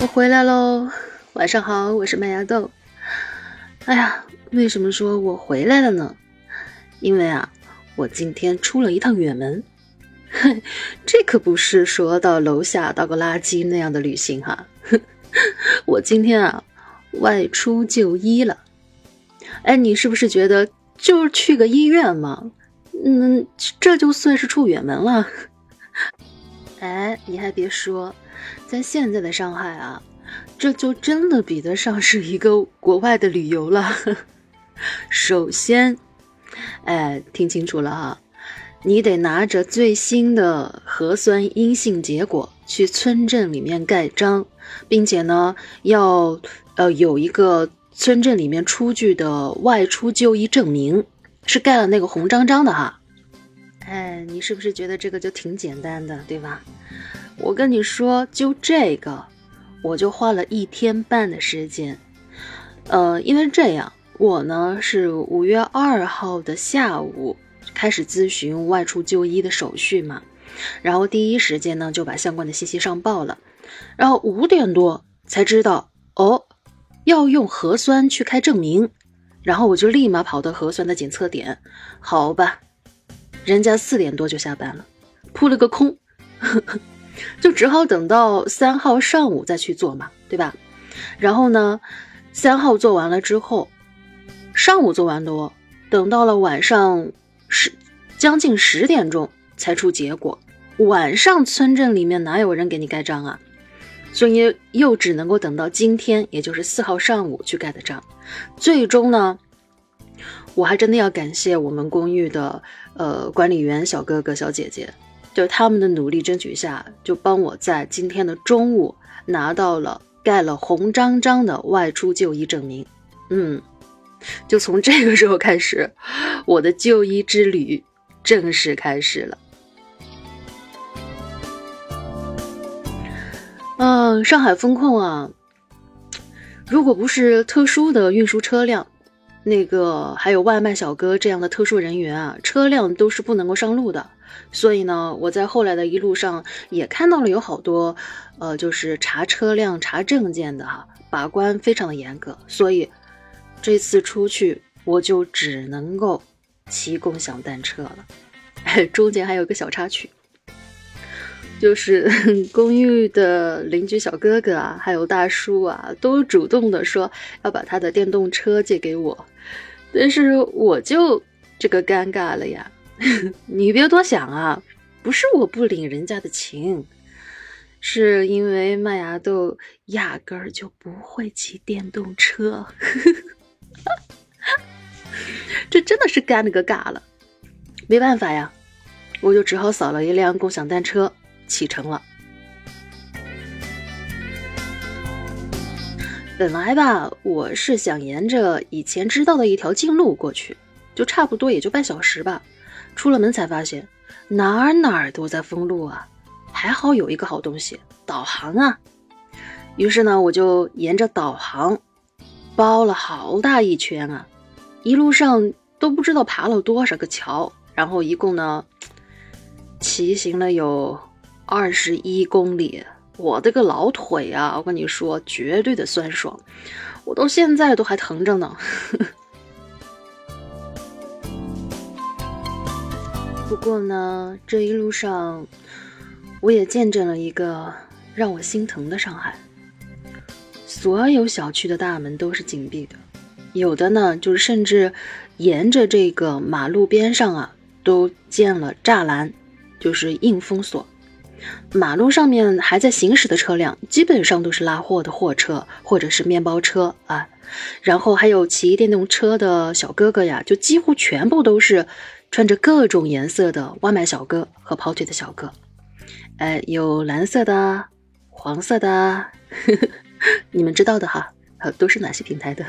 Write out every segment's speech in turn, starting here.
我回来喽，晚上好，我是麦芽豆。哎呀，为什么说我回来了呢？因为啊，我今天出了一趟远门。哼 这可不是说到楼下倒个垃圾那样的旅行哈。我今天啊，外出就医了。哎，你是不是觉得就是去个医院嘛？嗯，这就算是出远门了？哎，你还别说。在现在的上海啊，这就真的比得上是一个国外的旅游了。首先，哎，听清楚了哈，你得拿着最新的核酸阴性结果去村镇里面盖章，并且呢，要呃有一个村镇里面出具的外出就医证明，是盖了那个红章章的哈。哎，你是不是觉得这个就挺简单的，对吧？我跟你说，就这个，我就花了一天半的时间。呃，因为这样，我呢是五月二号的下午开始咨询外出就医的手续嘛，然后第一时间呢就把相关的信息上报了，然后五点多才知道哦，要用核酸去开证明，然后我就立马跑到核酸的检测点，好吧，人家四点多就下班了，扑了个空。呵 呵就只好等到三号上午再去做嘛，对吧？然后呢，三号做完了之后，上午做完的，等到了晚上十将近十点钟才出结果。晚上村镇里面哪有人给你盖章啊？所以又只能够等到今天，也就是四号上午去盖的章。最终呢，我还真的要感谢我们公寓的呃管理员小哥哥小姐姐。就他们的努力争取下，就帮我在今天的中午拿到了盖了红章章的外出就医证明。嗯，就从这个时候开始，我的就医之旅正式开始了。嗯，上海封控啊，如果不是特殊的运输车辆，那个还有外卖小哥这样的特殊人员啊，车辆都是不能够上路的。所以呢，我在后来的一路上也看到了有好多，呃，就是查车辆、查证件的哈，把关非常的严格。所以这次出去，我就只能够骑共享单车了。中间还有个小插曲，就是 公寓的邻居小哥哥啊，还有大叔啊，都主动的说要把他的电动车借给我，但是我就这个尴尬了呀。你别多想啊，不是我不领人家的情，是因为麦芽豆压根儿就不会骑电动车，这真的是尴了个尬了。没办法呀，我就只好扫了一辆共享单车启程了。本来吧，我是想沿着以前知道的一条近路过去，就差不多也就半小时吧。出了门才发现，哪儿哪儿都在封路啊！还好有一个好东西，导航啊。于是呢，我就沿着导航包了好大一圈啊，一路上都不知道爬了多少个桥，然后一共呢，骑行了有二十一公里。我的个老腿啊！我跟你说，绝对的酸爽，我到现在都还疼着呢。不过呢，这一路上我也见证了一个让我心疼的上海。所有小区的大门都是紧闭的，有的呢，就是甚至沿着这个马路边上啊，都建了栅栏，就是硬封锁。马路上面还在行驶的车辆，基本上都是拉货的货车或者是面包车啊。然后还有骑电动车的小哥哥呀，就几乎全部都是。穿着各种颜色的外卖小哥和跑腿的小哥，哎，有蓝色的、黄色的，呵 呵你们知道的哈，都是哪些平台的？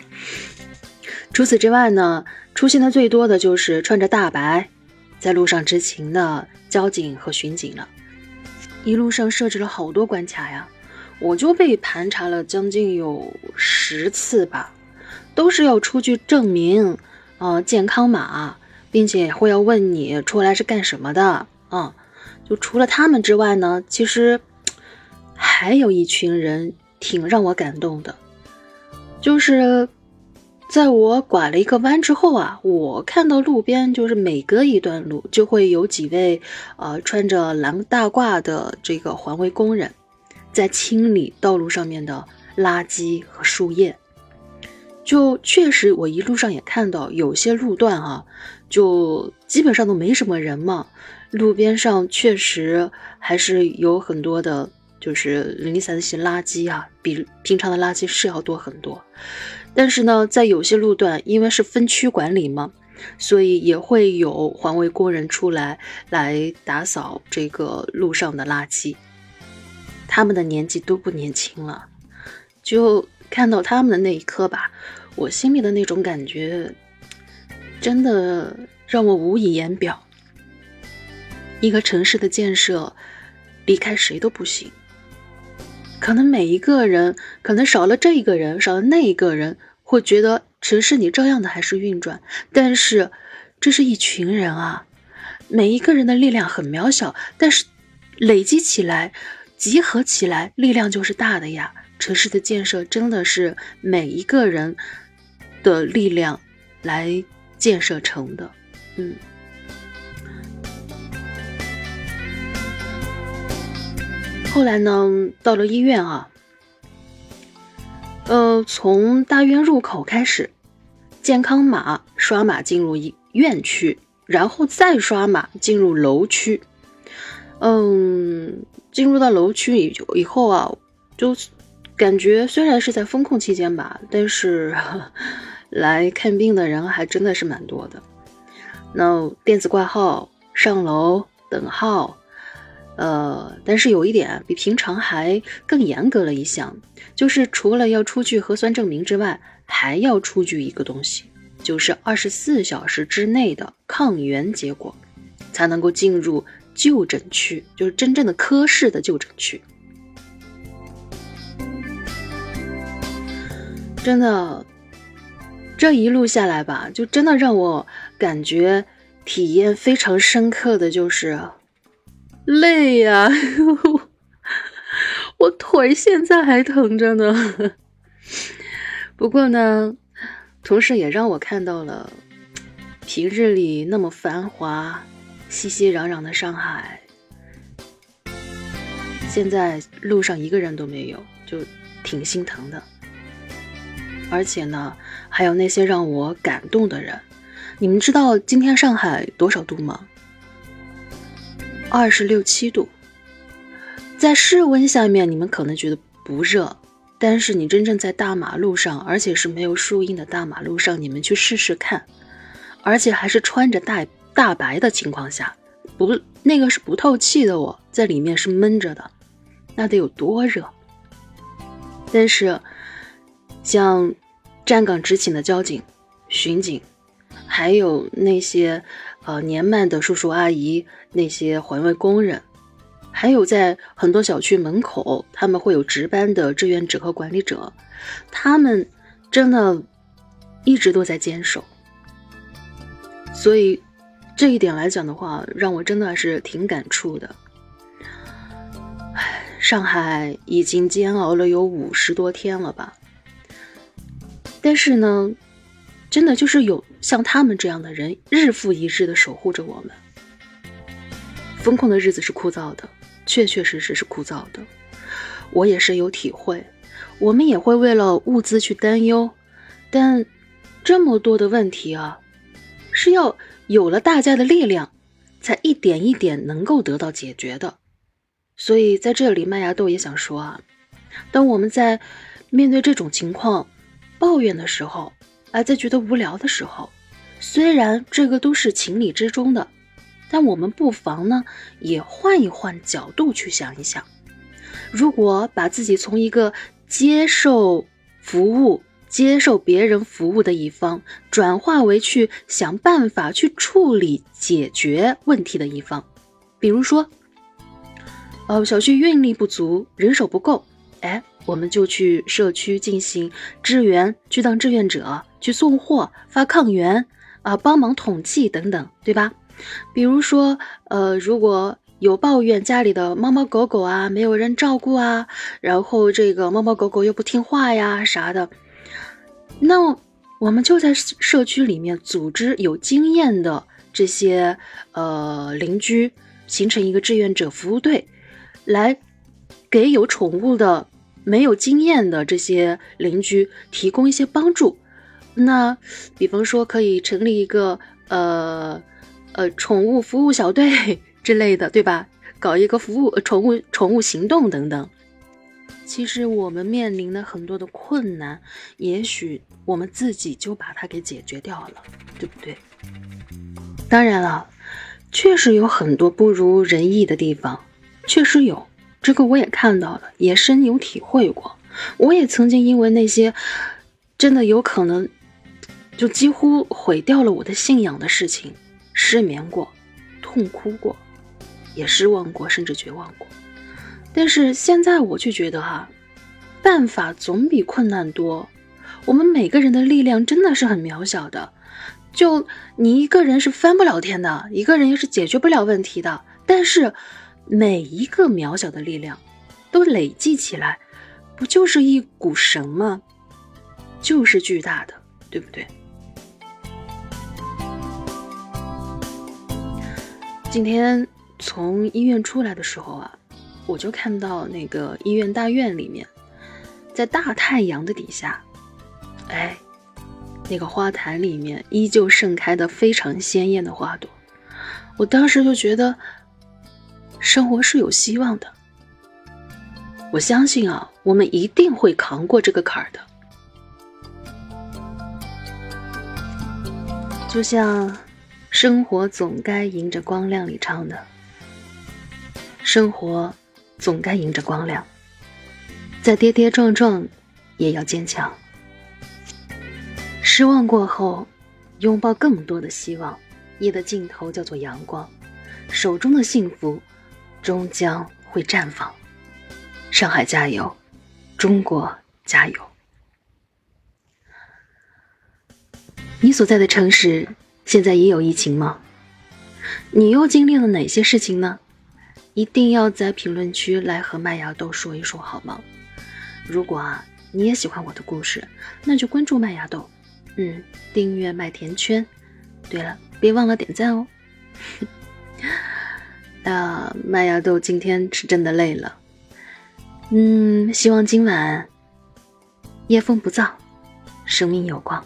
除此之外呢，出现的最多的就是穿着大白，在路上执勤的交警和巡警了。一路上设置了好多关卡呀，我就被盘查了将近有十次吧，都是要出具证明。呃，健康码，并且会要问你出来是干什么的啊？就除了他们之外呢，其实还有一群人挺让我感动的，就是在我拐了一个弯之后啊，我看到路边就是每隔一段路就会有几位呃穿着蓝大褂的这个环卫工人，在清理道路上面的垃圾和树叶。就确实，我一路上也看到有些路段哈，就基本上都没什么人嘛。路边上确实还是有很多的，就是零零散散些垃圾啊，比平常的垃圾是要多很多。但是呢，在有些路段，因为是分区管理嘛，所以也会有环卫工人出来来打扫这个路上的垃圾。他们的年纪都不年轻了，就。看到他们的那一刻吧，我心里的那种感觉，真的让我无以言表。一个城市的建设，离开谁都不行。可能每一个人，可能少了这一个人，少了那一个人，会觉得城市你照样的还是运转。但是，这是一群人啊，每一个人的力量很渺小，但是累积起来，集合起来，力量就是大的呀。城市的建设真的是每一个人的力量来建设成的，嗯。后来呢，到了医院啊，呃，从大院入口开始，健康码刷码进入医院区，然后再刷码进入楼区。嗯，进入到楼区以以后啊，就。感觉虽然是在风控期间吧，但是 来看病的人还真的是蛮多的。那电子挂号、上楼等号，呃，但是有一点比平常还更严格了一项，就是除了要出具核酸证明之外，还要出具一个东西，就是二十四小时之内的抗原结果，才能够进入就诊区，就是真正的科室的就诊区。真的，这一路下来吧，就真的让我感觉体验非常深刻的就是累呀，我腿现在还疼着呢。不过呢，同时也让我看到了平日里那么繁华、熙熙攘攘的上海，现在路上一个人都没有，就挺心疼的。而且呢，还有那些让我感动的人。你们知道今天上海多少度吗？二十六七度。在室温下面，你们可能觉得不热，但是你真正在大马路上，而且是没有树荫的大马路上，你们去试试看。而且还是穿着大大白的情况下，不，那个是不透气的，我在里面是闷着的，那得有多热？但是。像站岗执勤的交警、巡警，还有那些呃年迈的叔叔阿姨、那些环卫工人，还有在很多小区门口，他们会有值班的志愿者和管理者，他们真的一直都在坚守。所以这一点来讲的话，让我真的是挺感触的。唉，上海已经煎熬了有五十多天了吧？但是呢，真的就是有像他们这样的人，日复一日的守护着我们。风控的日子是枯燥的，确确实实是枯燥的，我也深有体会。我们也会为了物资去担忧，但这么多的问题啊，是要有了大家的力量，才一点一点能够得到解决的。所以在这里，麦芽豆也想说啊，当我们在面对这种情况，抱怨的时候，而，在觉得无聊的时候，虽然这个都是情理之中的，但我们不妨呢，也换一换角度去想一想。如果把自己从一个接受服务、接受别人服务的一方，转化为去想办法去处理、解决问题的一方，比如说，呃，小区运力不足，人手不够，哎。我们就去社区进行支援，去当志愿者，去送货、发抗原啊，帮忙统计等等，对吧？比如说，呃，如果有抱怨家里的猫猫狗狗啊没有人照顾啊，然后这个猫猫狗狗又不听话呀啥的，那我们就在社区里面组织有经验的这些呃邻居，形成一个志愿者服务队，来给有宠物的没有经验的这些邻居提供一些帮助。那比方说可以成立一个呃呃宠物服务小队。之类的，对吧？搞一个服务宠物宠物行动等等。其实我们面临的很多的困难，也许我们自己就把它给解决掉了，对不对？当然了，确实有很多不如人意的地方，确实有，这个我也看到了，也深有体会过。我也曾经因为那些真的有可能就几乎毁掉了我的信仰的事情，失眠过，痛哭过。也失望过，甚至绝望过，但是现在我却觉得哈，办法总比困难多。我们每个人的力量真的是很渺小的，就你一个人是翻不了天的，一个人也是解决不了问题的。但是每一个渺小的力量都累积起来，不就是一股绳吗？就是巨大的，对不对？今天。从医院出来的时候啊，我就看到那个医院大院里面，在大太阳的底下，哎，那个花坛里面依旧盛开的非常鲜艳的花朵。我当时就觉得，生活是有希望的。我相信啊，我们一定会扛过这个坎儿的。就像《生活总该迎着光亮》里唱的。生活总该迎着光亮，再跌跌撞撞也要坚强。失望过后，拥抱更多的希望，夜的尽头叫做阳光，手中的幸福终将会绽放。上海加油，中国加油！你所在的城市现在也有疫情吗？你又经历了哪些事情呢？一定要在评论区来和麦芽豆说一说好吗？如果啊你也喜欢我的故事，那就关注麦芽豆，嗯，订阅麦田圈。对了，别忘了点赞哦。那麦芽豆今天是真的累了，嗯，希望今晚夜风不燥，生命有光。